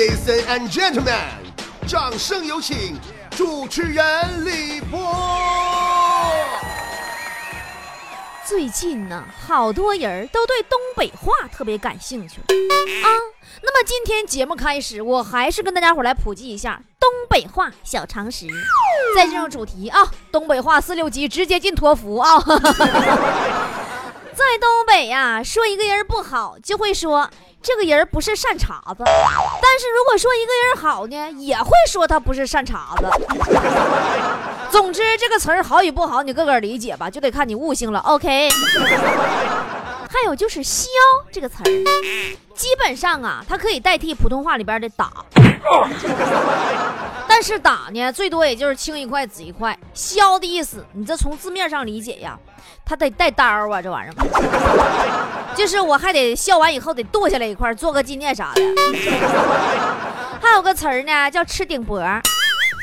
Ladies and gentlemen，掌声有请主持人李波。最近呢，好多人都对东北话特别感兴趣啊。那么今天节目开始，我还是跟大家伙来普及一下东北话小常识。再进入主题啊，东北话四六级直接进托福啊。在东北呀，说一个人不好，就会说这个人不是善茬子；但是如果说一个人好呢，也会说他不是善茬子。总之，这个词儿好与不好，你个个理解吧，就得看你悟性了。OK。还有就是“削”这个词儿，基本上啊，它可以代替普通话里边的“打”。但是“打”呢，最多也就是青一块紫一块。“削”的意思，你这从字面上理解呀，他得带刀啊，这玩意儿。就是我还得削完以后得剁下来一块，做个纪念啥的。还有个词儿呢，叫“吃顶脖”。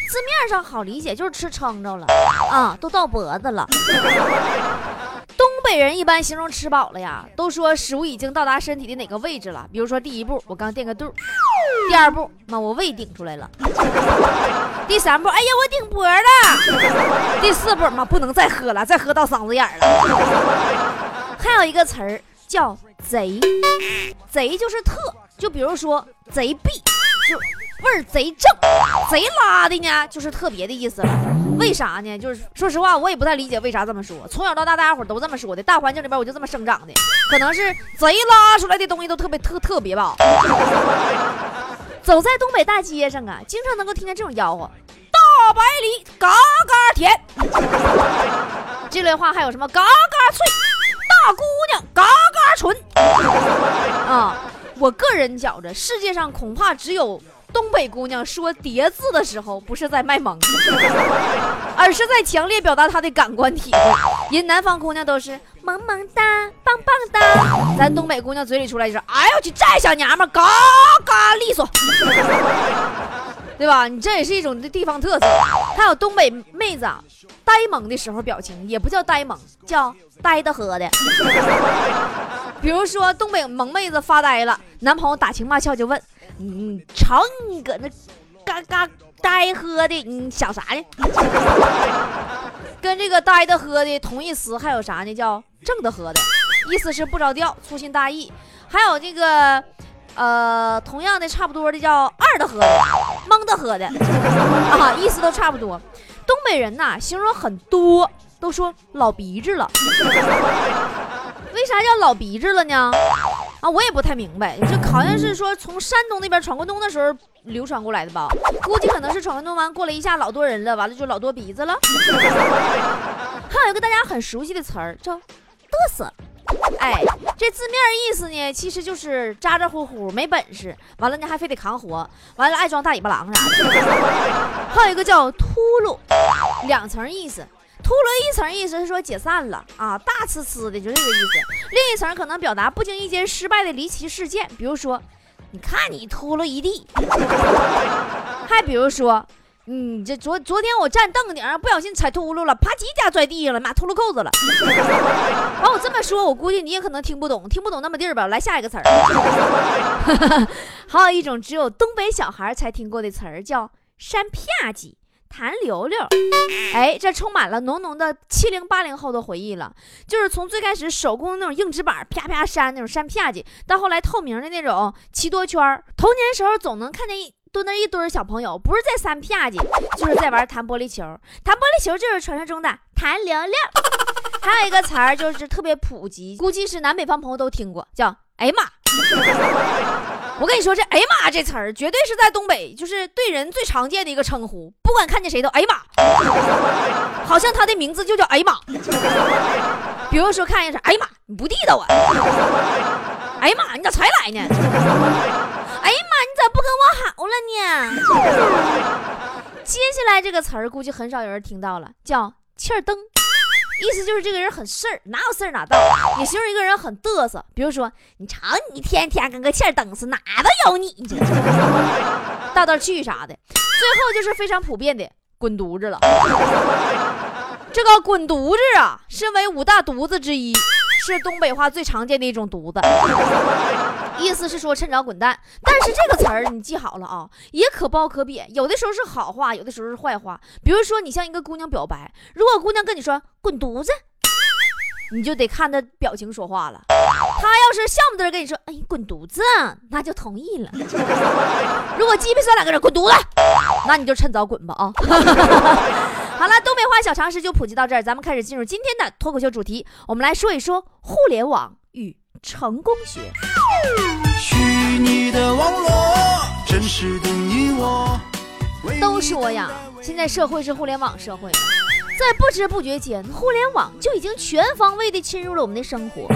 字面上好理解，就是吃撑着了啊，都到脖子了。东北人一般形容吃饱了呀，都说食物已经到达身体的哪个位置了。比如说，第一步我刚垫个肚，第二步妈我胃顶出来了，第三步哎呀我顶脖了，第四步妈不能再喝了，再喝到嗓子眼了。还有一个词儿叫贼，贼就是特，就比如说贼逼，就。味儿贼正，贼拉的呢，就是特别的意思了。为啥呢？就是说实话，我也不太理解为啥这么说。从小到大，大家伙都这么说的。大环境里边，我就这么生长的，可能是贼拉出来的东西都特别特特别吧。走在东北大街上啊，经常能够听见这种吆喝：大白梨嘎嘎甜。这类话还有什么嘎嘎脆，大姑娘嘎嘎纯。啊，我个人觉着，世界上恐怕只有。东北姑娘说叠字的时候，不是在卖萌，而是在强烈表达她的感官体会。人南方姑娘都是萌萌哒、棒棒哒，咱东北姑娘嘴里出来就是哎呦我去，这小娘们嘎嘎利索，对吧？你这也是一种地方特色。还有东北妹子呆萌的时候表情，也不叫呆萌，叫呆的喝的。比如说东北萌妹子发呆了，男朋友打情骂俏就问。你瞅你搁那嘎嘎呆喝的，你想啥呢？跟这个呆的喝的同义词还有啥呢？叫正的喝的，意思是不着调、粗心大意。还有这个，呃，同样的差不多的叫二的喝的、蒙的喝的啊，意思都差不多。东北人呐，形容很多，都说老鼻子了。为啥叫老鼻子了呢？啊，我也不太明白，这好像是说从山东那边闯关东的时候流传过来的吧？估计可能是闯关东完过了一下老多人了，完了就老多鼻子了。还有一个大家很熟悉的词儿叫嘚瑟，哎，这字面意思呢，其实就是咋咋呼呼没本事，完了呢还非得扛活，完了爱装大尾巴狼啥的。还有一个叫秃噜，两层意思。秃噜一层意思是说解散了啊，大呲呲的就这个意思。另一层可能表达不经意间失败的离奇事件，比如说，你看你秃噜一地。还比如说，你这昨昨天我站凳顶上不小心踩秃噜了，啪叽一下拽地上了，妈秃噜扣子了。完我这么说，我估计你也可能听不懂，听不懂那么地儿吧。来下一个词儿。还有一种只有东北小孩才听过的词儿叫山啪叽。弹溜溜，哎，这充满了浓浓的七零八零后的回忆了。就是从最开始手工那种硬纸板啪啪扇那种扇啪叽，到后来透明的那种骑多圈。童年时候总能看见一蹲那一堆小朋友，不是在扇啪叽，就是在玩弹玻璃球。弹玻璃球就是传说中的弹溜溜。还有一个词儿就是特别普及，估计是南北方朋友都听过，叫哎呀妈。我跟你说，这“哎呀妈”这词儿绝对是在东北，就是对人最常见的一个称呼。不管看见谁都“哎呀妈”，好像他的名字就叫“哎呀妈”。比如说看见啥，“哎呀妈”，你不地道啊！“哎呀妈”，你咋才来呢？“哎呀妈”，你咋不跟我好了呢？接下来这个词儿估计很少有人听到了，叫“气儿蹬”。意思就是这个人很事儿，哪有事儿哪到。也形容一个人很嘚瑟，比如说你瞅你天天跟个欠儿蹬似，哪都有你，你这道道去啥的。最后就是非常普遍的滚犊子了。这个滚犊子啊，身为五大犊子之一，是东北话最常见的一种犊子。意思是说趁早滚蛋。但是这个词儿你记好了啊，也可褒可贬，有的时候是好话，有的时候是坏话。比如说你向一个姑娘表白，如果姑娘跟你说滚犊子，你就得看她表情说话了。她要是笑不得跟你说，哎，滚犊子，那就同意了。如果鸡皮蒜两个人滚犊子，那你就趁早滚吧啊。好了，东北话小常识就普及到这儿，咱们开始进入今天的脱口秀主题，我们来说一说互联网与成功学。虚拟的网络，真实的你我。都说呀，现在社会是互联网社会，在不知不觉间，互联网就已经全方位的侵入了我们的生活。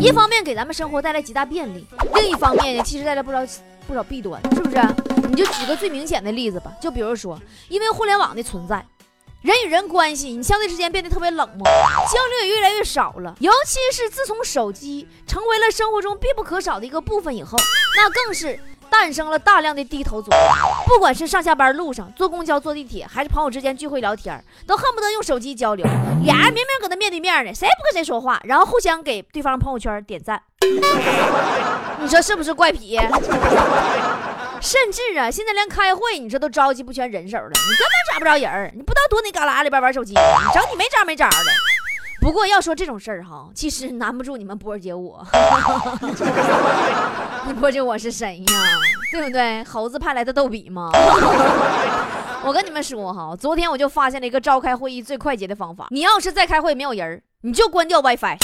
一方面给咱们生活带来极大便利，另一方面呢，其实带来不少不少弊端，是不是？你就举个最明显的例子吧，就比如说，因为互联网的存在。人与人关系，你相对之间变得特别冷漠，交流也越来越少了。尤其是自从手机成为了生活中必不可少的一个部分以后，那更是诞生了大量的低头族。不管是上下班路上、坐公交、坐地铁，还是朋友之间聚会聊天，都恨不得用手机交流。俩人明明搁那面对面呢，谁也不跟谁说话，然后互相给对方朋友圈点赞。你说是不是怪癖？甚至啊，现在连开会，你这都召集不全人手了，你根本找不着人你不知道躲哪旮旯里边玩手机，你整你没招没招的。不过要说这种事儿哈，其实难不住你们波儿姐我。你波姐我是谁呀？对不对？猴子派来的逗比吗？我跟你们说哈，昨天我就发现了一个召开会议最快捷的方法。你要是再开会没有人，你就关掉 WiFi。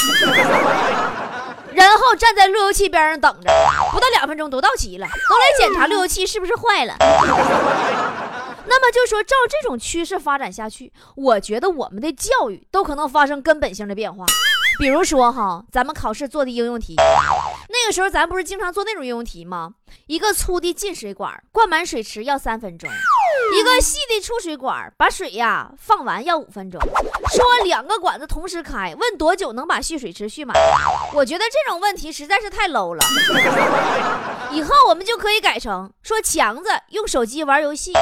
然后站在路由器边上等着，不到两分钟都到齐了，都来检查路由器是不是坏了。那么就说照这种趋势发展下去，我觉得我们的教育都可能发生根本性的变化。比如说哈，咱们考试做的应用题，那个时候咱不是经常做那种应用题吗？一个粗的进水管灌满水池要三分钟，一个细的出水管把水呀放完要五分钟。说两个管子同时开，问多久能把蓄水池蓄满？我觉得这种问题实在是太 low 了。以后我们就可以改成说强子用手机玩游戏，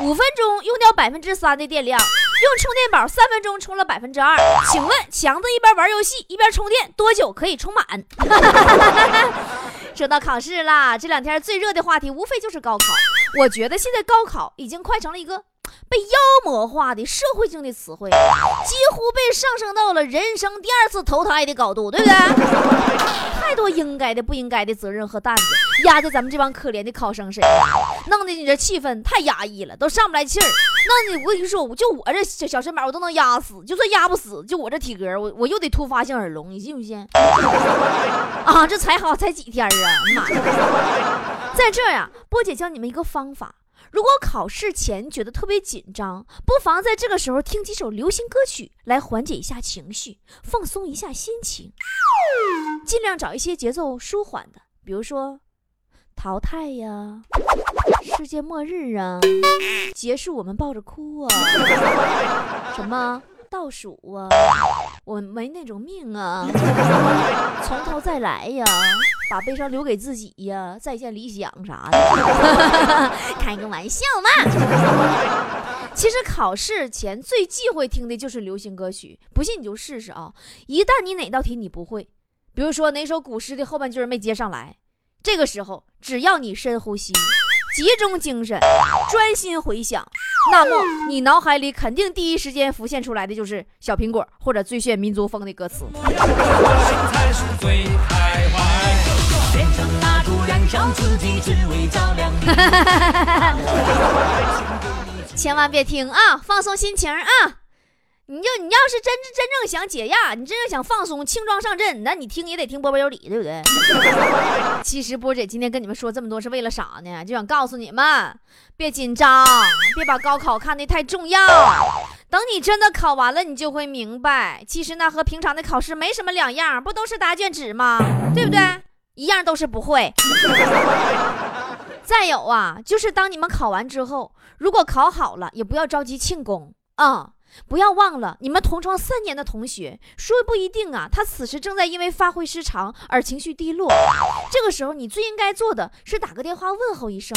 五分钟用掉百分之三的电量。用充电宝三分钟充了百分之二，请问强子一边玩游戏一边充电多久可以充满？说到考试啦，这两天最热的话题无非就是高考。我觉得现在高考已经快成了一个。被妖魔化的社会性的词汇，几乎被上升到了人生第二次投胎的高度，对不对？太多应该的、不应该的责任和担子压在咱们这帮可怜的考生身上，弄得你这气氛太压抑了，都上不来气儿。那你我跟你说，我就我这小小身板，我都能压死；就算压不死，就我这体格，我我又得突发性耳聋，你信不信？啊，这才好才几天啊！妈呀，在这呀，波姐教你们一个方法。如果考试前觉得特别紧张，不妨在这个时候听几首流行歌曲来缓解一下情绪，放松一下心情。尽量找一些节奏舒缓的，比如说《淘汰》呀，《世界末日》啊，《结束我们抱着哭》啊，什么？倒数啊，我没那种命啊，从头再来呀，把悲伤留给自己呀，再见理想啥的，开个玩笑嘛。其实考试前最忌讳听的就是流行歌曲，不信你就试试啊。一旦你哪道题你不会，比如说哪首古诗的后半句没接上来，这个时候只要你深呼吸。集中精神，专心回想，那么你脑海里肯定第一时间浮现出来的就是《小苹果》或者《最炫民族风》的歌词。千万别听啊，放松心情啊。你就你要是真真正想解压，你真正想放松、轻装上阵，那你听也得听波波有理，对不对？其实波姐今天跟你们说这么多是为了啥呢？就想告诉你们，别紧张，别把高考看得太重要。等你真的考完了，你就会明白，其实那和平常的考试没什么两样，不都是答卷纸吗？对不对？一样都是不会。再有啊，就是当你们考完之后，如果考好了，也不要着急庆功啊。不要忘了，你们同窗三年的同学，说不一定啊，他此时正在因为发挥失常而情绪低落。这个时候，你最应该做的是打个电话问候一声，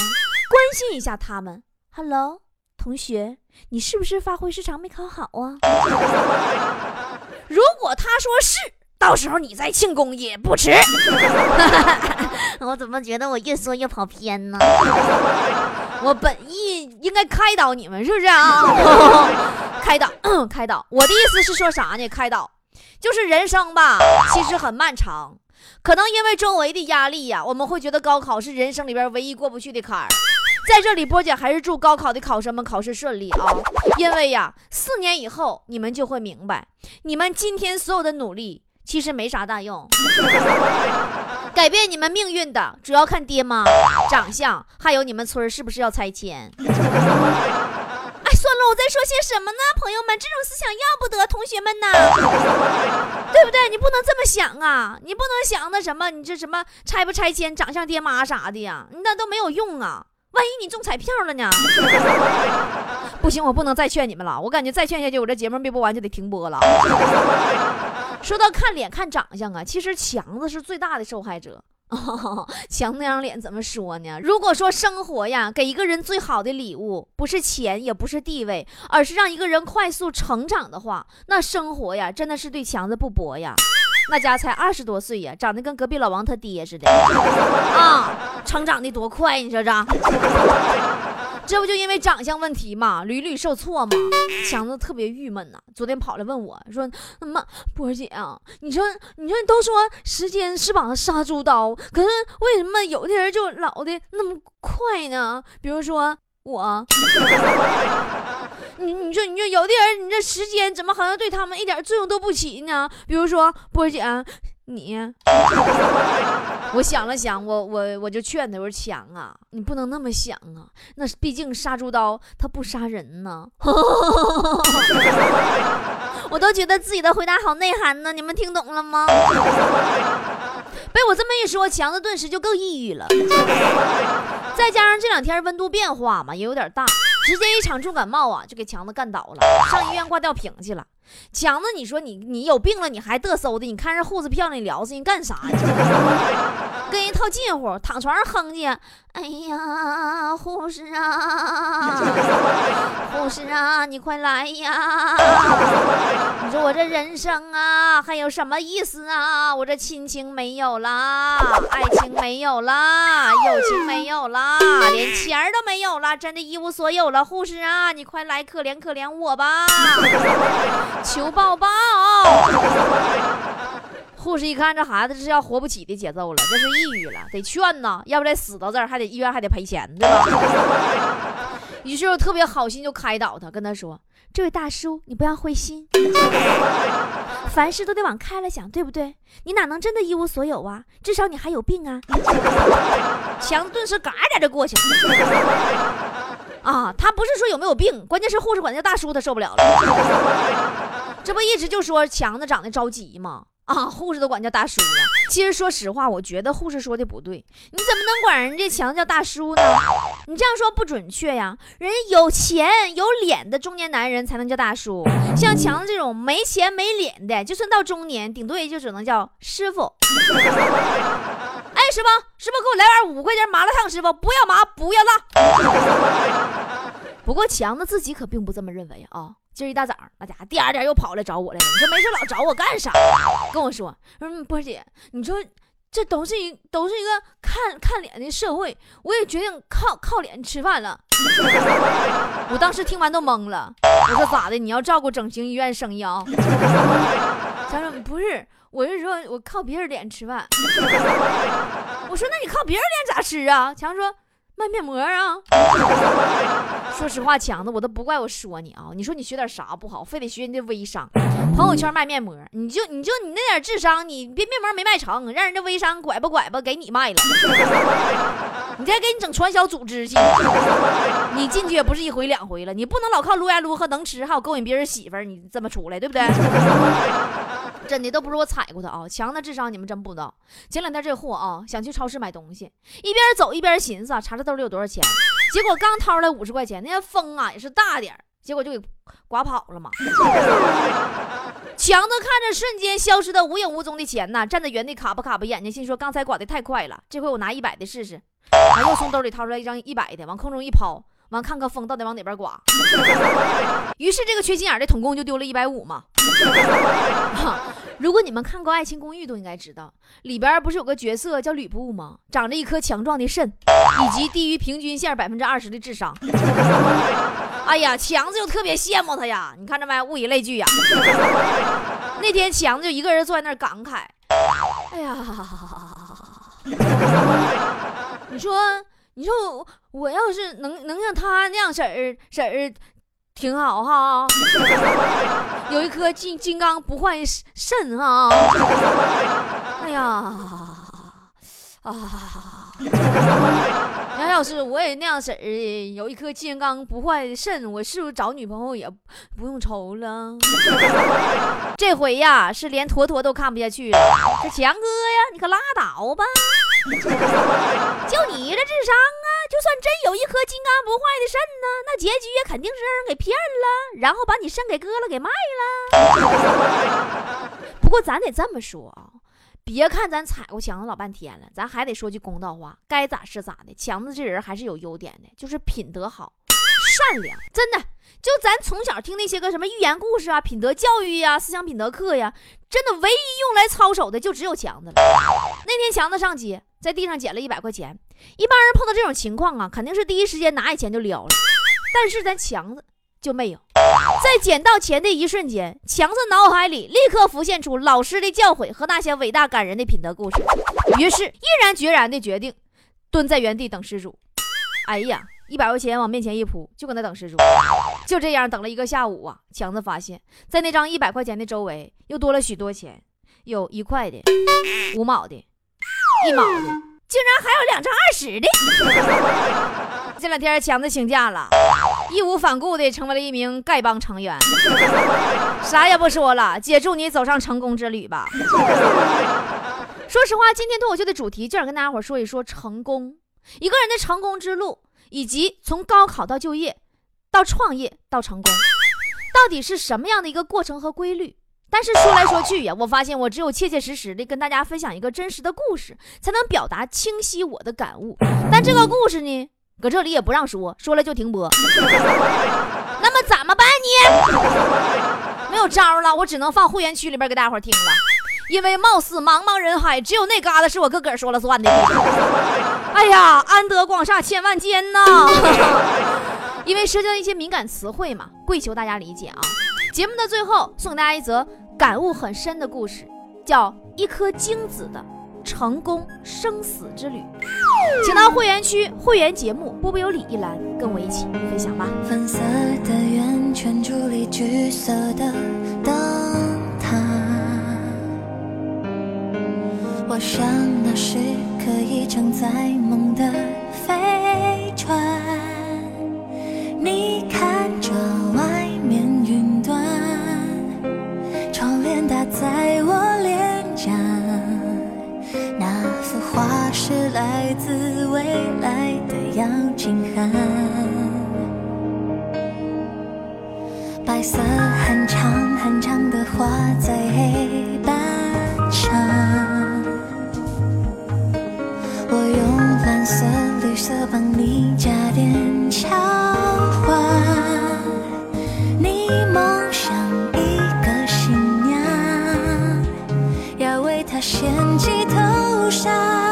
关心一下他们。Hello，同学，你是不是发挥失常没考好啊？如果他说是。到时候你再庆功也不迟。我怎么觉得我越说越跑偏呢？我本意应该开导你们，是不是啊？开导，开导。我的意思是说啥呢？开导，就是人生吧，其实很漫长。可能因为周围的压力呀，我们会觉得高考是人生里边唯一过不去的坎儿。在这里，波姐还是祝高考的考生们考试顺利啊！因为呀，四年以后你们就会明白，你们今天所有的努力其实没啥大用。改变你们命运的，主要看爹妈长相，还有你们村是不是要拆迁。我在说些什么呢？朋友们，这种思想要不得，同学们呐，对不对？你不能这么想啊！你不能想那什么，你这什么拆不拆迁、长相爹妈啥的呀？那都没有用啊！万一你中彩票了呢？不行，我不能再劝你们了。我感觉再劝下去，我这节目没播完就得停播了。说到看脸、看长相啊，其实强子是最大的受害者。强那张脸怎么说呢？如果说生活呀，给一个人最好的礼物不是钱，也不是地位，而是让一个人快速成长的话，那生活呀，真的是对强子不薄呀。那家才二十多岁呀，长得跟隔壁老王他爹似的 啊，成长的多快，你说这？这不就因为长相问题嘛，屡屡受挫嘛，强子特别郁闷呐。昨天跑来问我说：“那么，波姐啊，你说，你说都说时间是把杀猪刀，可是为什么有的人就老的那么快呢？比如说我。”你你说你说有的人，你这时间怎么好像对他们一点作用都不起呢？比如说波姐，你，我想了想，我我我就劝他，我说强啊，你不能那么想啊，那毕竟杀猪刀它不杀人呢。我都觉得自己的回答好内涵呢，你们听懂了吗？被我这么一说，强子顿时就更抑郁了。再加上这两天温度变化嘛，也有点大。直接一场重感冒啊，就给强子干倒了，上医院挂吊瓶去了。强子，你说你你有病了，你还嘚瑟的？你看人护士漂亮，你聊死你干啥呀？跟人套近乎，躺床上哼唧。哎呀，护士啊，护士啊，你快来呀！你说我这人生啊，还有什么意思啊？我这亲情没有啦，爱情没有啦，友情没有啦，连钱儿都没有了，真的一无所有了。护士啊，你快来可怜可怜我吧，求抱抱。护士一看，这孩子这是要活不起的节奏了，这是抑郁了，得劝呐，要不然死到这儿，还得医院还得赔钱，对吧？于是特别好心就开导他，跟他说：“这位大叔，你不要灰心，凡事都得往开了想，对不对？你哪能真的一无所有啊？至少你还有病啊！” 强子顿时嘎点就过去了。啊，他不是说有没有病，关键是护士管叫大叔，他受不了了。这不一直就说强子长得着急吗？啊，护士都管叫大叔了。其实说实话，我觉得护士说的不对。你怎么能管人家强子叫大叔呢？你这样说不准确呀。人家有钱有脸的中年男人才能叫大叔，像强子这种没钱没脸的，就算到中年，顶多也就只能叫师傅。哎，师傅，师傅，给我来碗五块钱麻辣烫。师傅，不要麻，不要辣。不过强子自己可并不这么认为啊。今儿一大早，那家伙第二天又跑来找我来了。你说没事老找我干啥？跟我说，说波姐，你说这都是一都是一个看看脸的社会，我也决定靠靠脸吃饭了。我当时听完都懵了，我说咋的？你要照顾整形医院生意啊？他说不是，我是说我靠别人脸吃饭。我说那你靠别人脸咋吃啊？强说。卖面膜啊！说实话，强子，我都不怪我说你啊。你说你学点啥不好，非得学人家微商，朋友圈卖面膜，你就你就你那点智商，你别面膜没卖成，让人家微商拐吧拐吧给你卖了，你再给你整传销组织去，你进去也不是一回两回了，你不能老靠撸呀撸和能吃，还有勾引别人媳妇儿，你这么出来对不对？真的都不是我踩过他啊，强子智商你们真不知道。前两天这货啊，想去超市买东西，一边走一边寻思啊，查查兜里有多少钱。结果刚掏出来五十块钱，那风啊也是大点结果就给刮跑了嘛。强子看着瞬间消失的无影无踪的钱呐，站在原地卡巴卡巴眼睛，心说刚才刮的太快了，这回我拿一百的试试。然后从兜里掏出来一张一百的，往空中一抛。完看看风到底往哪边刮，于是这个缺心眼的统共就丢了一百五嘛。如果你们看过《爱情公寓》，都应该知道，里边不是有个角色叫吕布吗？长着一颗强壮的肾，以及低于平均线百分之二十的智商。哎呀，强子就特别羡慕他呀！你看着没？物以类聚呀。那天强子就一个人坐在那儿感慨：“哎呀，你说，你说我要是能能像他那样式儿式儿。”挺好哈，有一颗金金刚不坏肾哈。哎呀，啊！那要是我也那样式儿的，有一颗金刚不坏的肾，我是不是找女朋友也不用愁了？这回呀，是连坨坨都看不下去了。这强哥呀，你可拉倒吧！就你这智商啊！就算真有一颗金刚不坏的肾呢，那结局也肯定是让人给骗了，然后把你肾给割了给卖了。不过咱得这么说啊，别看咱踩过强子老半天了，咱还得说句公道话，该咋是咋的。强子这人还是有优点的，就是品德好、善良。真的，就咱从小听那些个什么寓言故事啊、品德教育呀、思想品德课呀，真的唯一用来操守的就只有强子了。那天强子上街，在地上捡了一百块钱。一般人碰到这种情况啊，肯定是第一时间拿起钱就撩了，但是咱强子就没有。在捡到钱的一瞬间，强子脑海里立刻浮现出老师的教诲和那些伟大感人的品德故事，于是毅然决然的决定蹲在原地等失主。哎呀，一百块钱往面前一扑，就搁那等失主。就这样等了一个下午啊，强子发现，在那张一百块钱的周围又多了许多钱，有一块的、五毛的、一毛的。竟然还有两张二十的！这两天强子请假了，义无反顾的成为了一名丐帮成员。啥也不说了，姐祝你走上成功之旅吧。说实话，今天脱口秀的主题就想跟大家伙说一说成功，一个人的成功之路，以及从高考到就业，到创业到成功，到底是什么样的一个过程和规律？但是说来说去呀，我发现我只有切切实实的跟大家分享一个真实的故事，才能表达清晰我的感悟。但这个故事呢，搁这里也不让说，说了就停播。那么怎么办呢？没有招了，我只能放会员区里边给大家伙听了，因为貌似茫茫人海，只有那嘎达是我自个个说了算的。哎呀，安得广厦千万间呐！因为涉及到一些敏感词汇嘛，跪求大家理解啊。节目的最后，送给大家一则。感悟很深的故事，叫《一颗精子的成功生死之旅》。请到会员区会员节目波波有理一栏，跟我一起分享吧。粉色的圆圈，矗立橘色的灯塔。我想那是可以承载梦的起头上。